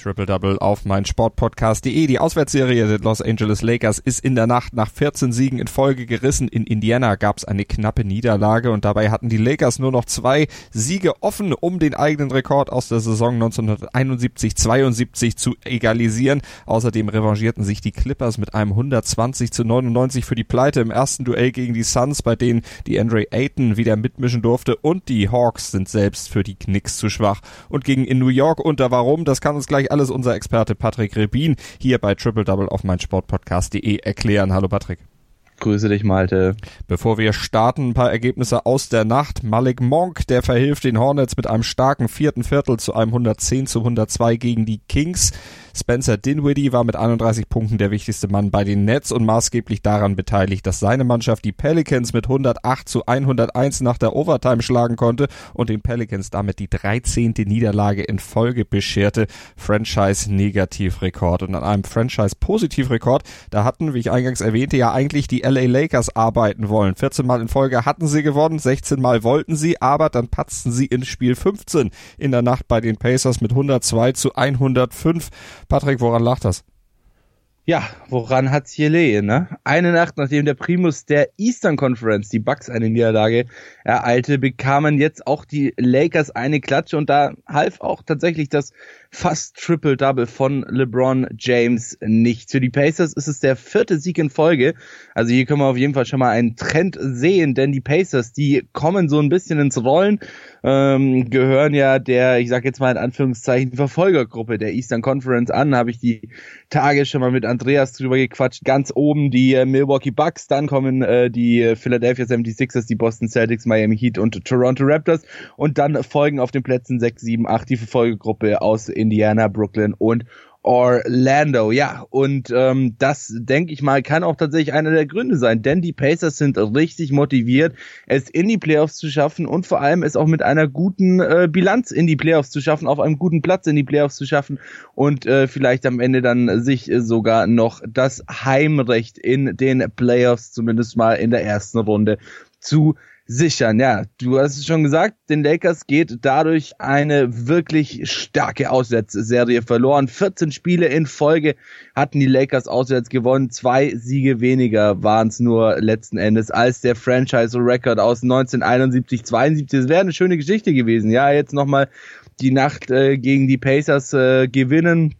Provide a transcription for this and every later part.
Triple-Double auf mein Sportpodcast.de. Die Auswärtsserie der Los Angeles Lakers ist in der Nacht nach 14 Siegen in Folge gerissen. In Indiana gab es eine knappe Niederlage und dabei hatten die Lakers nur noch zwei Siege offen, um den eigenen Rekord aus der Saison 1971-72 zu egalisieren. Außerdem revanchierten sich die Clippers mit einem 120 zu 99 für die Pleite im ersten Duell gegen die Suns, bei denen die Andre Ayton wieder mitmischen durfte und die Hawks sind selbst für die Knicks zu schwach und gingen in New York unter. Warum? Das kann uns gleich alles unser Experte Patrick Rebin hier bei Triple Double auf meinsportpodcast.de erklären. Hallo Patrick. Grüße dich, Malte. Bevor wir starten, ein paar Ergebnisse aus der Nacht. Malik Monk, der verhilft den Hornets mit einem starken vierten Viertel zu einem 110 zu 102 gegen die Kings. Spencer Dinwiddie war mit 31 Punkten der wichtigste Mann bei den Nets und maßgeblich daran beteiligt, dass seine Mannschaft die Pelicans mit 108 zu 101 nach der Overtime schlagen konnte und den Pelicans damit die 13. Niederlage in Folge bescherte. Franchise-Negativrekord. Und an einem Franchise-Positivrekord, da hatten, wie ich eingangs erwähnte, ja eigentlich die LA Lakers arbeiten wollen. 14 Mal in Folge hatten sie gewonnen, 16 Mal wollten sie, aber dann patzten sie in Spiel 15 in der Nacht bei den Pacers mit 102 zu 105. Patrick, woran lag das? Ja, woran hat's hier lehen, ne? Eine Nacht nachdem der Primus der Eastern Conference, die Bucks, eine Niederlage ereilte, bekamen jetzt auch die Lakers eine Klatsche und da half auch tatsächlich das fast Triple-Double von LeBron James nicht. Für die Pacers ist es der vierte Sieg in Folge. Also hier können wir auf jeden Fall schon mal einen Trend sehen, denn die Pacers, die kommen so ein bisschen ins Rollen, ähm, gehören ja der, ich sag jetzt mal in Anführungszeichen, Verfolgergruppe der Eastern Conference an. Habe ich die Tage schon mal mit Andreas drüber gequatscht. Ganz oben die äh, Milwaukee Bucks, dann kommen äh, die Philadelphia 76ers, die Boston Celtics, Miami Heat und Toronto Raptors und dann folgen auf den Plätzen 6, 7, 8 die Verfolgergruppe aus Indiana, Brooklyn und Orlando. Ja, und ähm, das, denke ich mal, kann auch tatsächlich einer der Gründe sein, denn die Pacers sind richtig motiviert, es in die Playoffs zu schaffen und vor allem es auch mit einer guten äh, Bilanz in die Playoffs zu schaffen, auf einem guten Platz in die Playoffs zu schaffen und äh, vielleicht am Ende dann sich äh, sogar noch das Heimrecht in den Playoffs, zumindest mal in der ersten Runde, zu sichern. Ja, du hast es schon gesagt, den Lakers geht dadurch eine wirklich starke Auswärtsserie verloren. 14 Spiele in Folge hatten die Lakers auswärts gewonnen. Zwei Siege weniger waren es nur letzten Endes als der Franchise-Record aus 1971, 72. Das wäre eine schöne Geschichte gewesen. Ja, jetzt nochmal die Nacht äh, gegen die Pacers äh, gewinnen.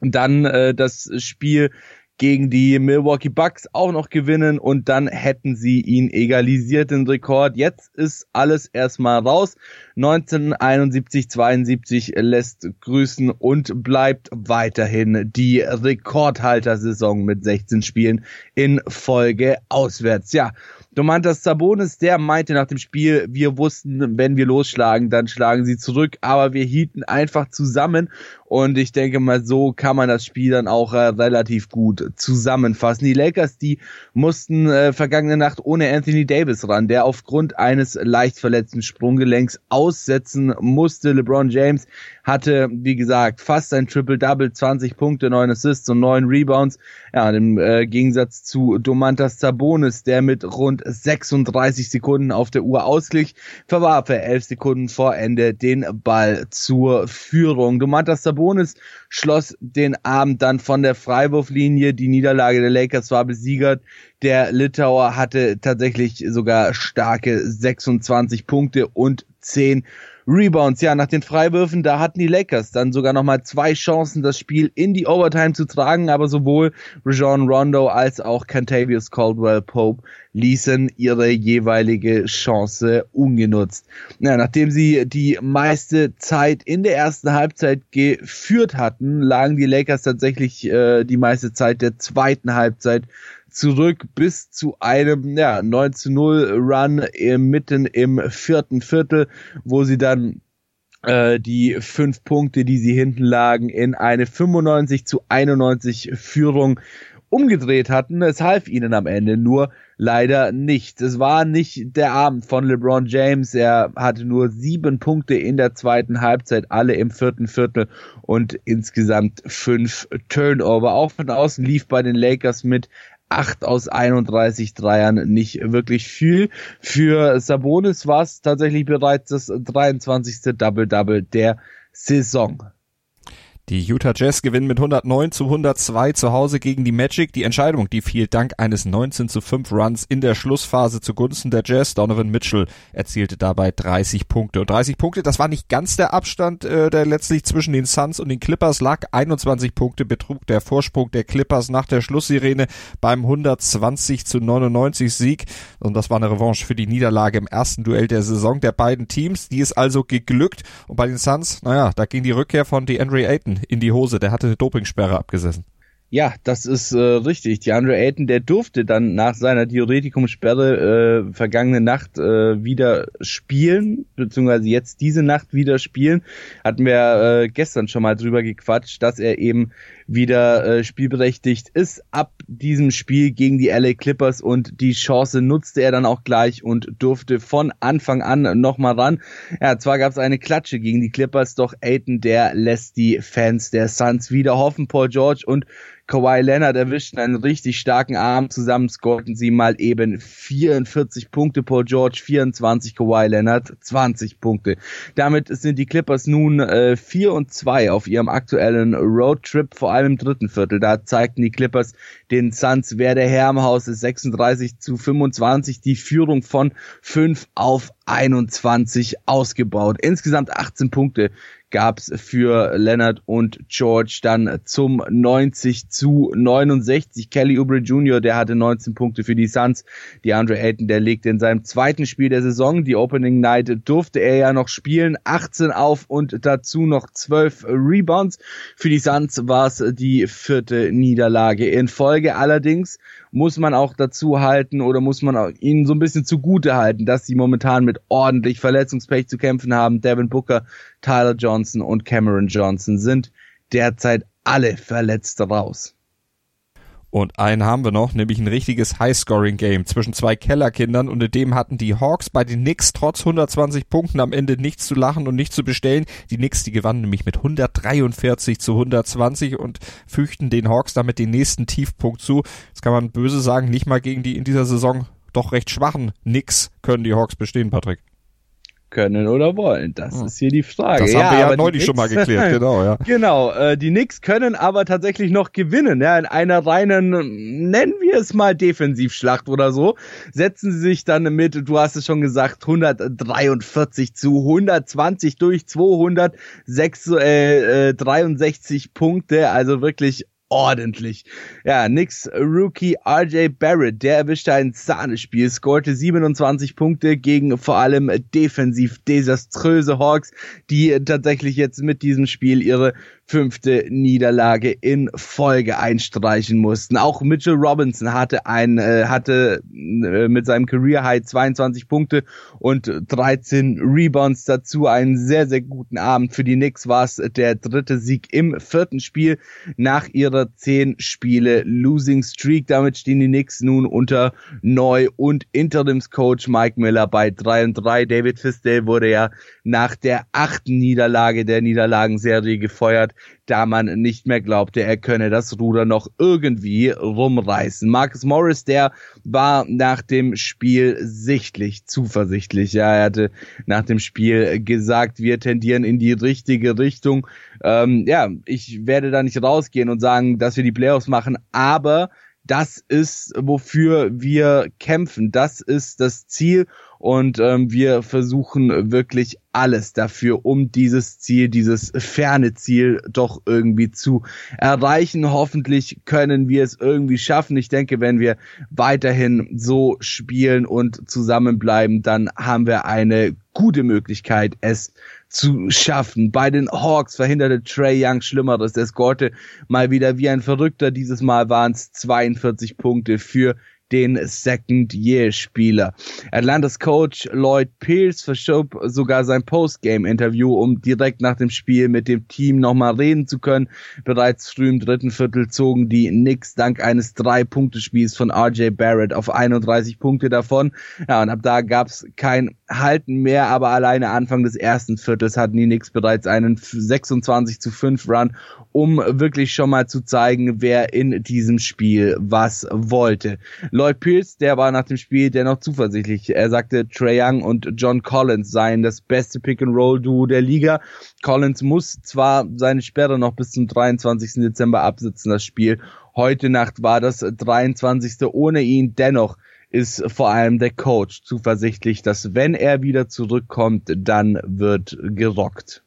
Dann äh, das Spiel gegen die Milwaukee Bucks auch noch gewinnen und dann hätten sie ihn egalisiert, den Rekord. Jetzt ist alles erstmal raus. 1971, 72 lässt grüßen und bleibt weiterhin die Rekordhalter-Saison mit 16 Spielen in Folge auswärts. Ja, Domantas Sabonis, der meinte nach dem Spiel, wir wussten, wenn wir losschlagen, dann schlagen sie zurück, aber wir hielten einfach zusammen und ich denke mal, so kann man das Spiel dann auch äh, relativ gut zusammenfassen. Die Lakers, die mussten äh, vergangene Nacht ohne Anthony Davis ran, der aufgrund eines leicht verletzten Sprunggelenks aussetzen musste. LeBron James hatte, wie gesagt, fast ein Triple-Double, 20 Punkte, 9 Assists und 9 Rebounds. Ja, im äh, Gegensatz zu Domantas Sabonis, der mit rund 36 Sekunden auf der Uhr ausglich, verwarf er 11 Sekunden vor Ende den Ball zur Führung. Domantas Sabonis schloss den Abend dann von der Freiwurflinie. Die Niederlage der Lakers war besiegert. Der Litauer hatte tatsächlich sogar starke 26 Punkte und 10 Rebounds. Ja, nach den Freiwürfen, da hatten die Lakers dann sogar nochmal zwei Chancen, das Spiel in die Overtime zu tragen, aber sowohl Rajon Rondo als auch Cantavius Caldwell Pope ließen ihre jeweilige Chance ungenutzt. Ja, nachdem sie die meiste Zeit in der ersten Halbzeit geführt hatten, lagen die Lakers tatsächlich äh, die meiste Zeit der zweiten Halbzeit zurück bis zu einem ja, 9 zu 0 Run mitten im vierten Viertel, wo sie dann äh, die fünf Punkte, die sie hinten lagen, in eine 95 zu 91 Führung umgedreht hatten. Es half ihnen am Ende nur leider nicht. Es war nicht der Abend von LeBron James. Er hatte nur sieben Punkte in der zweiten Halbzeit, alle im vierten Viertel und insgesamt fünf Turnover. Auch von außen lief bei den Lakers mit 8 aus 31 Dreiern nicht wirklich viel. Für Sabonis war es tatsächlich bereits das 23. Double-Double der Saison. Die Utah Jazz gewinnen mit 109 zu 102 zu Hause gegen die Magic. Die Entscheidung, die fiel dank eines 19 zu 5 Runs in der Schlussphase zugunsten der Jazz. Donovan Mitchell erzielte dabei 30 Punkte. Und 30 Punkte, das war nicht ganz der Abstand, äh, der letztlich zwischen den Suns und den Clippers lag. 21 Punkte betrug der Vorsprung der Clippers nach der Schlusssirene beim 120 zu 99 Sieg. Und das war eine Revanche für die Niederlage im ersten Duell der Saison der beiden Teams. Die ist also geglückt. Und bei den Suns, naja, da ging die Rückkehr von DeAndre Ayton in die Hose. Der hatte eine Dopingsperre abgesessen. Ja, das ist äh, richtig. Die Andre Ayton, der durfte dann nach seiner Theoretikumsperre äh, vergangene Nacht äh, wieder spielen, beziehungsweise jetzt diese Nacht wieder spielen. Hatten wir äh, gestern schon mal drüber gequatscht, dass er eben wieder äh, spielberechtigt ist ab diesem Spiel gegen die LA Clippers und die Chance nutzte er dann auch gleich und durfte von Anfang an nochmal ran. Ja, zwar gab es eine Klatsche gegen die Clippers, doch Ayton, der lässt die Fans der Suns wieder hoffen. Paul George und Kawhi Leonard erwischten einen richtig starken Arm. Zusammen scorten sie mal eben 44 Punkte. Paul George 24, Kawhi Leonard 20 Punkte. Damit sind die Clippers nun äh, 4 und 2 auf ihrem aktuellen Roadtrip, vor allem im dritten Viertel. Da zeigten die Clippers den Suns, wer der Herr im Haus ist. 36 zu 25, die Führung von 5 auf 21 ausgebaut. Insgesamt 18 Punkte gab's für Leonard und George dann zum 90 zu 69. Kelly Oubre Jr., der hatte 19 Punkte für die Suns. Die Andre Ayton, der legte in seinem zweiten Spiel der Saison, die Opening Night, durfte er ja noch spielen. 18 auf und dazu noch 12 Rebounds. Für die Suns war es die vierte Niederlage in Folge. Allerdings muss man auch dazu halten oder muss man ihnen so ein bisschen zugute halten, dass sie momentan mit ordentlich Verletzungspech zu kämpfen haben. Devin Booker, Tyler Johnson und Cameron Johnson sind derzeit alle verletzt raus. Und einen haben wir noch, nämlich ein richtiges High-Scoring-Game zwischen zwei Kellerkindern und in dem hatten die Hawks bei den Knicks trotz 120 Punkten am Ende nichts zu lachen und nicht zu bestellen. Die Knicks, die gewannen nämlich mit 143 zu 120 und fügten den Hawks damit den nächsten Tiefpunkt zu. Jetzt kann man böse sagen, nicht mal gegen die in dieser Saison doch recht schwachen Knicks können die Hawks bestehen, Patrick können oder wollen. Das hm. ist hier die Frage. Das haben wir ja, neulich schon mal geklärt, genau, ja. Genau, äh, die Knicks können aber tatsächlich noch gewinnen, ja, in einer reinen, nennen wir es mal Defensivschlacht oder so, setzen sie sich dann mit, du hast es schon gesagt, 143 zu 120 durch 263 äh, äh, Punkte, also wirklich ordentlich. Ja, Nix Rookie RJ Barrett, der erwischte ein Sahnespiel, scorte 27 Punkte gegen vor allem defensiv desaströse Hawks, die tatsächlich jetzt mit diesem Spiel ihre fünfte Niederlage in Folge einstreichen mussten. Auch Mitchell Robinson hatte ein äh, hatte äh, mit seinem Career High 22 Punkte und 13 Rebounds dazu einen sehr sehr guten Abend für die Knicks war es der dritte Sieg im vierten Spiel nach ihrer zehn Spiele Losing Streak. Damit stehen die Knicks nun unter Neu- und Interimscoach Mike Miller bei 3 und 3. David Fisdale wurde ja nach der achten Niederlage der Niederlagenserie gefeuert da man nicht mehr glaubte, er könne das Ruder noch irgendwie rumreißen. Marcus Morris, der war nach dem Spiel sichtlich zuversichtlich. Ja, er hatte nach dem Spiel gesagt, wir tendieren in die richtige Richtung. Ähm, ja, ich werde da nicht rausgehen und sagen, dass wir die Playoffs machen, aber das ist, wofür wir kämpfen. Das ist das Ziel und ähm, wir versuchen wirklich alles dafür, um dieses Ziel, dieses ferne Ziel doch irgendwie zu erreichen. Hoffentlich können wir es irgendwie schaffen. Ich denke, wenn wir weiterhin so spielen und zusammenbleiben, dann haben wir eine gute Möglichkeit, es zu schaffen. Bei den Hawks verhinderte Trey Young Schlimmeres. Der scorte mal wieder wie ein Verrückter. Dieses Mal waren es 42 Punkte für den Second-Year-Spieler. Atlantas Coach Lloyd Pierce verschob sogar sein Postgame-Interview, um direkt nach dem Spiel mit dem Team nochmal reden zu können. Bereits früh im dritten Viertel zogen die Knicks dank eines Drei-Punkte-Spiels von RJ Barrett auf 31 Punkte davon. Ja, und ab da gab's kein Halten mehr, aber alleine Anfang des ersten Viertels hatten die Knicks bereits einen 26 zu 5 Run, um wirklich schon mal zu zeigen, wer in diesem Spiel was wollte. Lloyd Pierce, der war nach dem Spiel dennoch zuversichtlich. Er sagte, Trey Young und John Collins seien das beste Pick-and-Roll-Duo der Liga. Collins muss zwar seine Sperre noch bis zum 23. Dezember absitzen, das Spiel. Heute Nacht war das 23. ohne ihn. Dennoch ist vor allem der Coach zuversichtlich, dass wenn er wieder zurückkommt, dann wird gerockt.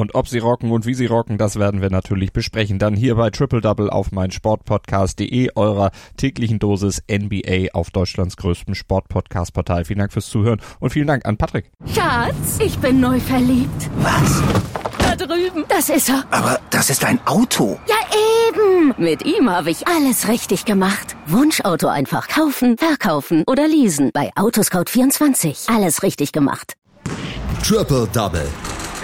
Und ob sie rocken und wie sie rocken, das werden wir natürlich besprechen. Dann hier bei Triple Double auf mein Sportpodcast.de, eurer täglichen Dosis NBA auf Deutschlands größtem Sportpodcast-Portal. Vielen Dank fürs Zuhören und vielen Dank an Patrick. Schatz, ich bin neu verliebt. Was? Da drüben. Das ist er. Aber das ist ein Auto. Ja, eben. Mit ihm habe ich alles richtig gemacht. Wunschauto einfach kaufen, verkaufen oder leasen. Bei Autoscout24. Alles richtig gemacht. Triple Double